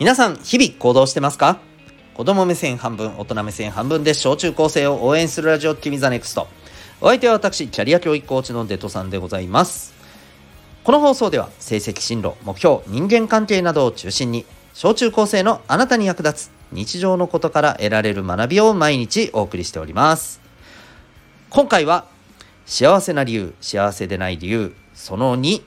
皆さん、日々行動してますか？子供目線半分、大人目線半分で小中高生を応援するラジオ、君 the NEXT。お相手は私、キャリア教育コーチのデトさんでございます。この放送では、成績進路、目標、人間関係などを中心に、小中高生のあなたに役立つ日常のことから得られる学びを毎日お送りしております。今回は、幸せな理由、幸せでない理由、その2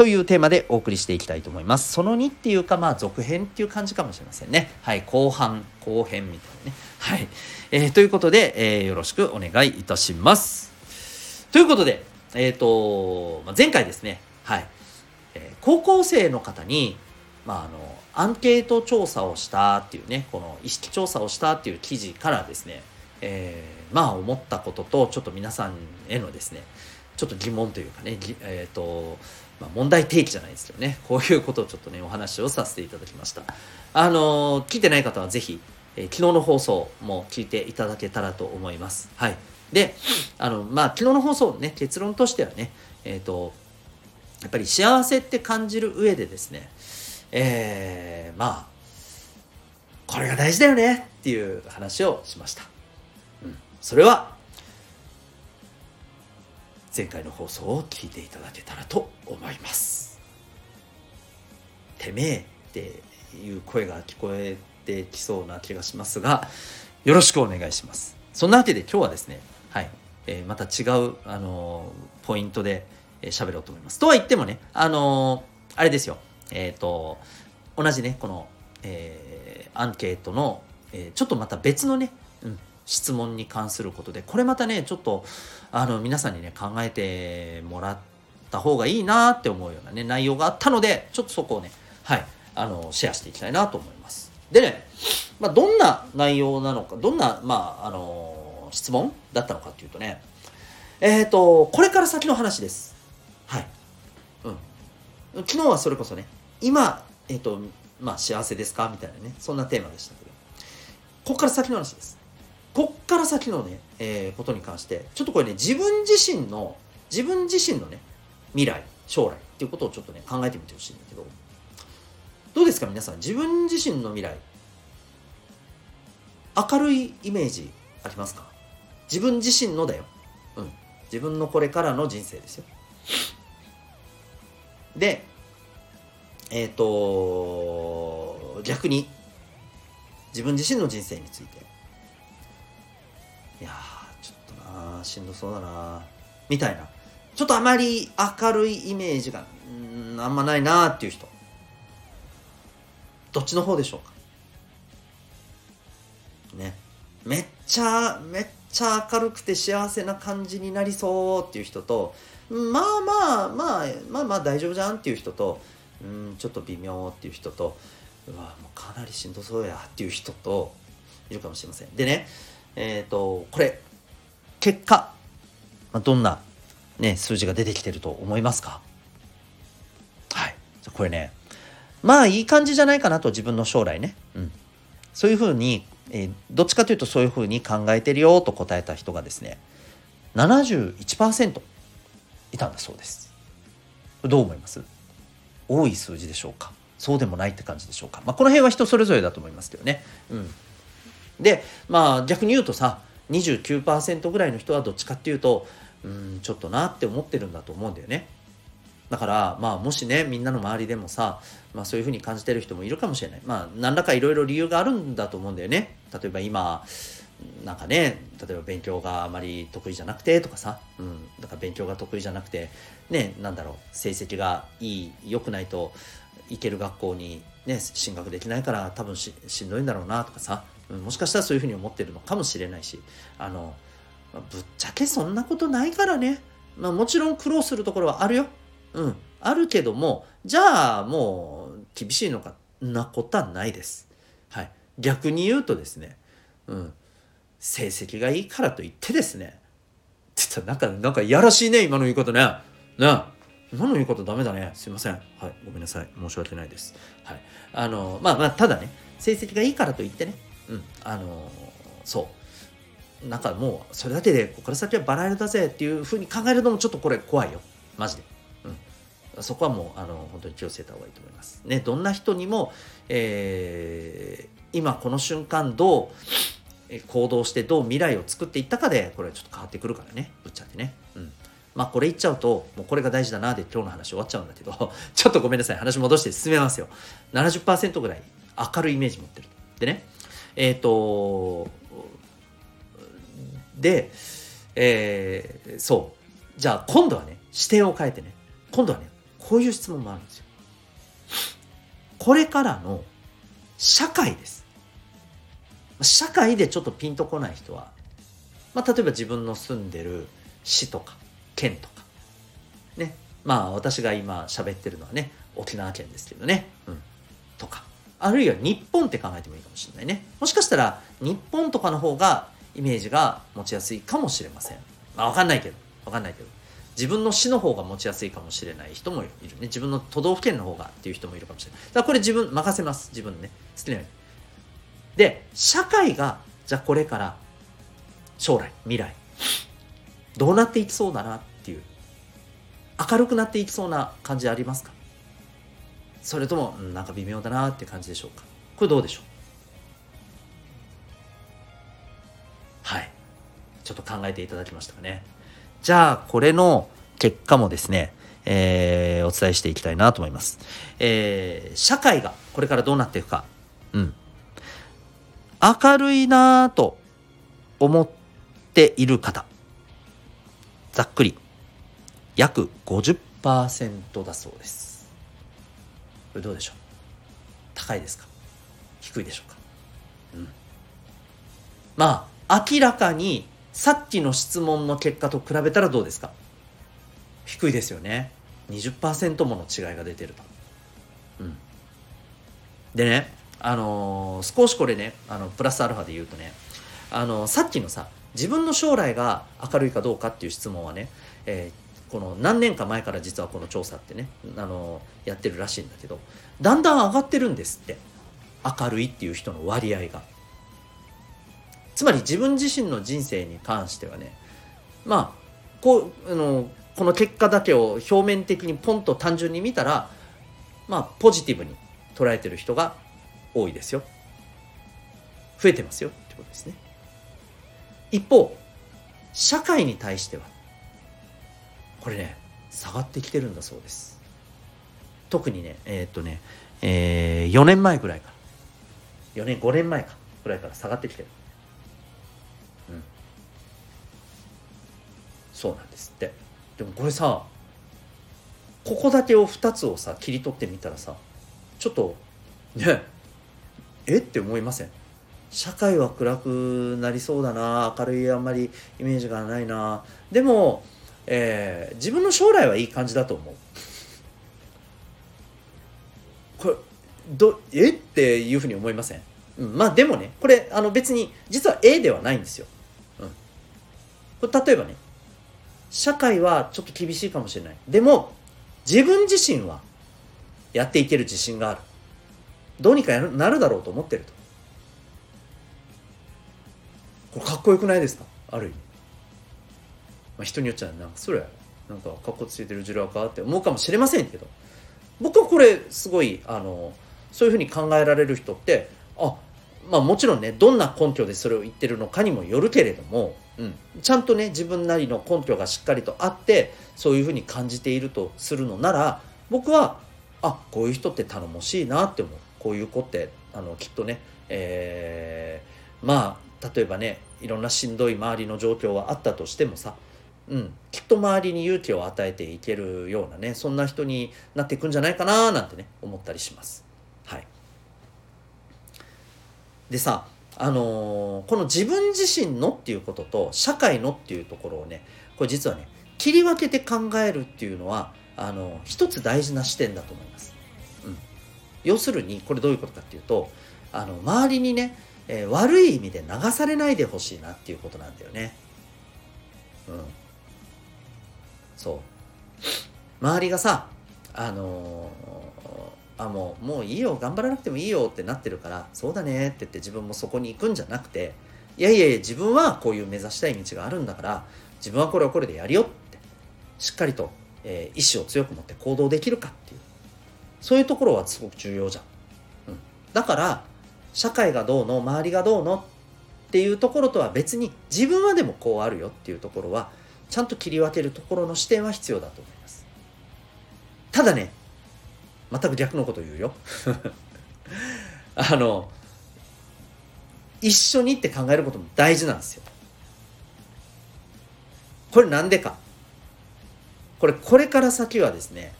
というテーマでお送りしていきたいと思います。その2っていうか、まあ、続編っていう感じかもしれませんね。はい、後半、後編みたいなね。はい。えー、ということで、えー、よろしくお願いいたします。ということで、えっ、ー、と、まあ、前回ですね、はい、えー、高校生の方に、まあ、あの、アンケート調査をしたっていうね、この意識調査をしたっていう記事からですね、えー、まあ思ったことと、ちょっと皆さんへのですね、ちょっと疑問というかね、えっ、ー、と、まあ、問題提起じゃないですけどね、こういうことをちょっとね、お話をさせていただきました。あの、聞いてない方はぜひ、えー、昨日の放送も聞いていただけたらと思います。はい。で、あの、まあ、昨日の放送ね、結論としてはね、えっ、ー、と、やっぱり幸せって感じる上でですね、えー、まあ、これが大事だよねっていう話をしました。うん。それは、前回の放送を聞いていただけたらと思います。てめえっていう声が聞こえてきそうな気がしますが、よろしくお願いします。そんなわけで今日はですね、はい、えー、また違う、あのー、ポイントで喋、えー、ろうと思います。とは言ってもね、あのー、あれですよ、えっ、と、同じね、この、えアンケートの、えちょっとまた別のね、質問に関することでこれまたねちょっとあの皆さんにね考えてもらった方がいいなって思うようなね内容があったのでちょっとそこをねはいあのシェアしていきたいなと思います。でね、まあ、どんな内容なのかどんなまああの質問だったのかっていうとねえっ、ー、とこれから先の話です。はい。うん。昨日はそれこそね今えっ、ー、とまあ幸せですか？みたいなねそんなテーマでしたけど。ここから先の話です。こっから先のね、えー、ことに関して、ちょっとこれね、自分自身の、自分自身のね、未来、将来っていうことをちょっとね、考えてみてほしいんだけど、どうですか皆さん、自分自身の未来、明るいイメージありますか？自分自身のだよ。うん。自分のこれからの人生ですよ。で、えっ、ー、と、逆に、自分自身の人生について、いやちょっとなしんどそうだなみたいな。ちょっとあまり明るいイメージがんあんまないなっていう人。どっちの方でしょうか。ね。めっちゃめっちゃ明るくて幸せな感じになりそうっていう人とまあまあまあまあまあ大丈夫じゃんっていう人とうんちょっと微妙っていう人とうわもうかなりしんどそうやっていう人といるかもしれません。でねえっ、ー、と、これ、結果、まあ、どんな、ね、数字が出てきてると思いますか？はい。これね、まあいい感じじゃないかなと自分の将来ね。うん。そういうふうに、えー、どっちかというとそういうふうに考えてるよと答えた人がですね、71%いたんだそうです。どう思います？多い数字でしょうか？そうでもないって感じでしょうか？まあこの辺は人それぞれだと思いますけどね。うん。でまあ逆に言うとさ29%ぐらいの人はどっちかっていうとうんちょっとなって思ってるんだと思うんだよね。だからまあもしねみんなの周りでもさ、まあ、そういうふうに感じてる人もいるかもしれない。まあ何らかいろいろ理由があるんだと思うんだよね。例えば今なんかね例えば勉強があまり得意じゃなくてとかさ、うん、だから勉強が得意じゃなくてねなんだろう成績がいい良くないと行ける学校にね進学できないから多分しんどいんだろうなとかさ。もしかしたらそういうふうに思ってるのかもしれないしあのぶっちゃけそんなことないからね、まあ、もちろん苦労するところはあるよ。うん。あるけどもじゃあもう厳しいのかなことはないです。はい。逆に言うとですねうん。成績がいいからといってですね。ちょっとなんかなんかいやらしいね今の言い方ね。ね。今の言い方ダメだね。すいません。はい。ごめんなさい。申し訳ないです。はい。あのまあまあただね成績がいいからといってね。うん。あのそう。なんかもうそれだけでここから先はバラ色だぜっていうふうに考えるのもちょっとこれ怖いよ。マジで、うん。そこはもうあの本当に気をつけた方がいいと思います。ねどんな人にも、えー、今この瞬間どう行動してどう未来を作っていったかでこれちょっと変わってくるからね。ぶっちゃけね。うん。まあこれ言っちゃうともうこれが大事だなで今日の話終わっちゃうんだけど ちょっとごめんなさい。話戻して進めますよ。70%ぐらい明るいイメージ持ってるでねえっ、ー、とで、えー、そう。じゃあ今度はね視点を変えてね。今度はねこういう質問もあるんですよ。これからの社会です。社会でちょっとピンとこない人は、まあ、例えば自分の住んでる市とか県とか。ね。まあ私が今喋ってるのはね沖縄県ですけどね、うん、あるいは日本って考えてもいいかもしれないね。もしかしたら日本とかの方がイメージが持ちやすいかもしれません。まあ分かんないけど。分かんないけど。自分の市の方が持ちやすいかもしれない人もいるね。自分の都道府県の方がっていう人もいるかもしれない。だからこれ自分任せます。自分ね。好きなように。で社会がじゃあこれから将来未来どうなっていきそうだなっていう明るくなっていきそうな感じありますか？それとも、うん、なんか微妙だなって感じでしょうか？これどうでしょう？はいちょっと考えていただきましたかねじゃあこれの結果もですねえー、お伝えしていきたいなと思います。えー、社会がこれからどうなっていくか。うん。明るいなと思っている方。ざっくり約50%だそうです。これどうでしょう？高いですか？低いでしょうか？うん。まあ、明らかにさっきの質問の結果と比べたらどうですか？低いですよね。20%もの違いが出てると。うん。でね、あのー、少しこれね、あの、プラスアルファで言うとね、あのー、さっきのさ、自分の将来が明るいかどうかっていう質問はね、え、この何年か前から実はこの調査ってね、あのやってるらしいんだけど、だんだん上がってるんですって。明るいっていう人の割合が。つまり自分自身の人生に関してはね、まあ、こう、あの、この結果だけを表面的にポンと単純に見たら、まあ、ポジティブに捉えてる人が多いですよ。増えてますよってことですね。一方、社会に対しては、これね、下がってきてるんだそうです。特にね、えー、っとね、えー、4年前ぐらいから、4年、5年前か、ぐらいから下がってきてる。うん。そうなんですって。でもこれさ、ここだけを2つをさ、切り取ってみたらさ、ちょっと、ね、えって思いません？社会は暗くなりそうだな明るいあんまりイメージがないなでも、えー、自分の将来はいい感じだと思う。これどえ？っていうふうに思いません、うん、まあでもねこれあの別に実は A ではないんですよ、うん、これ例えばね社会はちょっと厳しいかもしれない。でも自分自身はやっていける自信がある。どうにかなるだろうと思ってると。これかっこよくないですか？ある意味、まあ、人によっちゃなんかそれなんかかっこついてるジュラかって思うかもしれませんけど。僕はこれすごいあのそういうふうに考えられる人ってあまあもちろんねどんな根拠でそれを言ってるのかにもよるけれども、うん、ちゃんとね自分なりの根拠がしっかりとあってそういうふうに感じているとするのなら僕はあこういう人って頼もしいなって思う。こういう子ってあのきっとね、えー、まあ例えばねいろんなしんどい周りの状況はあったとしてもさ、うん、きっと周りに勇気を与えていけるようなねそんな人になっていくんじゃないかななんてね思ったりします。はい、でさあのー、この自分自身のっていうことと社会のっていうところをねこれ実はね切り分けて考えるっていうのはあのー、一つ大事な視点だと思います。うん要するにこれどういうことかっていうとあの周りにね、えー、悪い意味で流されないでほしいなっていうことなんだよね。うん。そう。周りがさあのー、あもうもういいよ頑張らなくてもいいよってなってるからそうだねって言って自分もそこに行くんじゃなくていやいやいや自分はこういう目指したい道があるんだから自分はこれはこれでやるよってしっかりとえー、意志を強く持って行動できるかっていう。そういうところはすごく重要じゃん、うん、だから社会がどうの周りがどうのっていうところとは別に自分はでもこうあるよっていうところはちゃんと切り分けるところの視点は必要だと思います。ただね全く逆のこと言うよ。あの一緒にって考えることも大事なんですよ。これなんでか。これこれから先はですね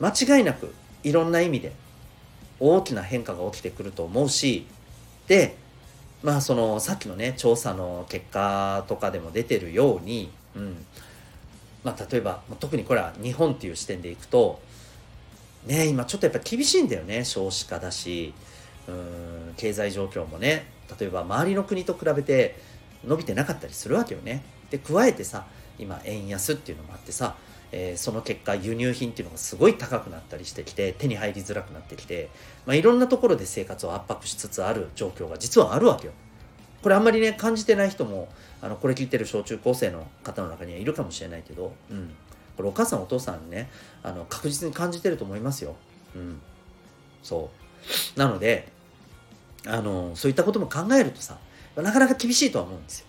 間違いなくいろんな意味で大きな変化が起きてくると思うしでまあそのさっきのね調査の結果とかでも出てるように、うんまあ、例えば特にこれは日本っていう視点でいくとね今ちょっとやっぱ厳しいんだよね少子化だしうん経済状況もね例えば周りの国と比べて伸びてなかったりするわけよね。で加えてさ今円安っていうのもあってさ、えー、その結果輸入品っていうのがすごい高くなったりしてきて手に入りづらくなってきて、まあ、いろんなところで生活を圧迫しつつある状況が実はあるわけよ。これあんまりね感じてない人もあのこれ聞いてる小中高生の方の中にはいるかもしれないけど、うん、これお母さんお父さんねあの確実に感じてると思いますよ。うん、そうなのであのそういったことも考えるとさなかなか厳しいとは思うんですよ。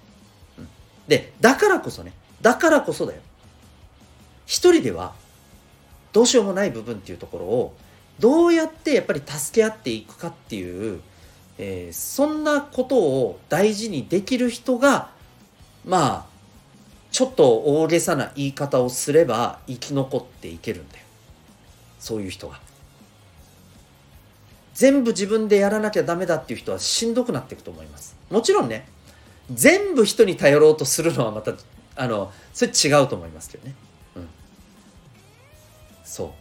うん、でだからこそねだからこそだよ一人ではどうしようもない部分っていうところをどうやってやっぱり助け合っていくかっていう、えー、そんなことを大事にできる人がまあちょっと大げさな言い方をすれば生き残っていけるんだよ。そういう人が。全部自分でやらなきゃダメだっていう人はしんどくなっていくと思います。もちろんね全部人に頼ろうとするのはまたあのそれ違うと思いますけどね。そ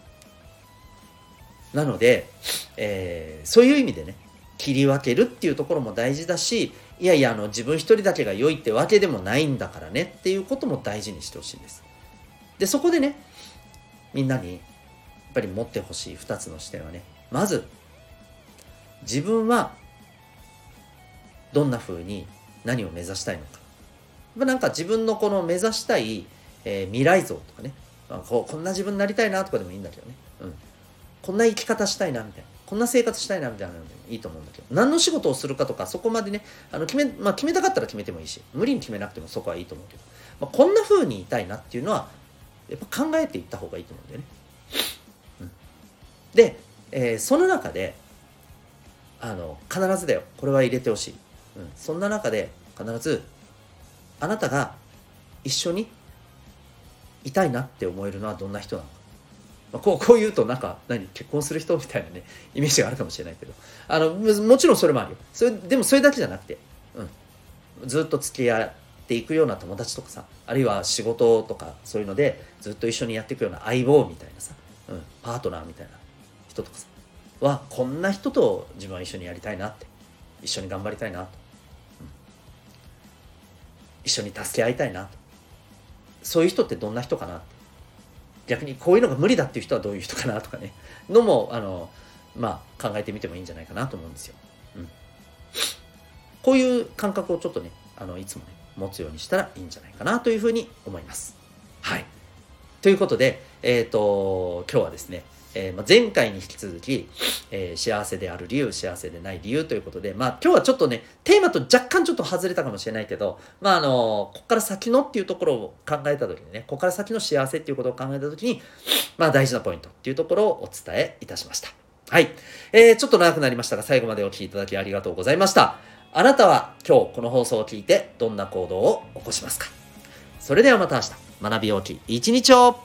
う。なので、えー、そういう意味でね切り分けるっていうところも大事だしいやいやあの自分一人だけが良いってわけでもないんだからねっていうことも大事にしてほしいんです。でそこでねみんなにやっぱり持ってほしい2つの視点はね。まず自分はどんな風に何を目指したいのか。なんか自分のこの目指したい、えー、未来像とかね、あ、ここんな自分になりたいなとかでもいいんだけどね、うん、こんな生き方したいなみたいな。こんな生活したいなみたいなのでもいいと思うんだけど。何の仕事をするかとかそこまでねあの決め,、まあ、決めたかったら決めてもいいし無理に決めなくてもそこはいいと思うけど、まあ、こんな風にいたいなっていうのはやっぱ考えていった方がいいと思うんだよね。うん、で、えー、その中であの必ずだよ。これは入れてほしい、うん、そんな中で必ずあなたが一緒にいたいなって思えるのはどんな人なのか、まあ、こう こう言うとなんか何結婚する人みたいなねイメージがあるかもしれないけど。あのもちろんそれもあるよ。それでもそれだけじゃなくて、うん、ずっと付き合っていくような友達とかさあるいは仕事とかそういうのでずっと一緒にやっていくような相棒みたいなさ、うん、パートナーみたいな人とかさはこんな人と自分は一緒にやりたいなって一緒に頑張りたいなと、うん、一緒に助け合いたいなと。そういう人ってどんな人かな？逆にこういうのが無理だっていう人はどういう人かな？とかね。のもあのまあ考えてみてもいいんじゃないかなと思うんですよ、うん、こういう感覚をちょっとねあのいつもね持つようにしたらいいんじゃないかなというふうに思います。はい。ということでえっ、ー、と今日はですねえ、ま、前回に引き続き、え、幸せである理由、幸せでない理由ということで、まあ今日はちょっとね、テーマと若干ちょっと外れたかもしれないけど、まああのここから先のっていうところを考えた時にね、ここから先の幸せっていうことを考えた時に、まあ大事なポイントっていうところをお伝えいたしました。はい。えー、ちょっと長くなりましたが、最後までお聴きいただきありがとうございました。あなたは今日この放送を聞いてどんな行動を起こしますか？それではまた明日、学び大きい一日を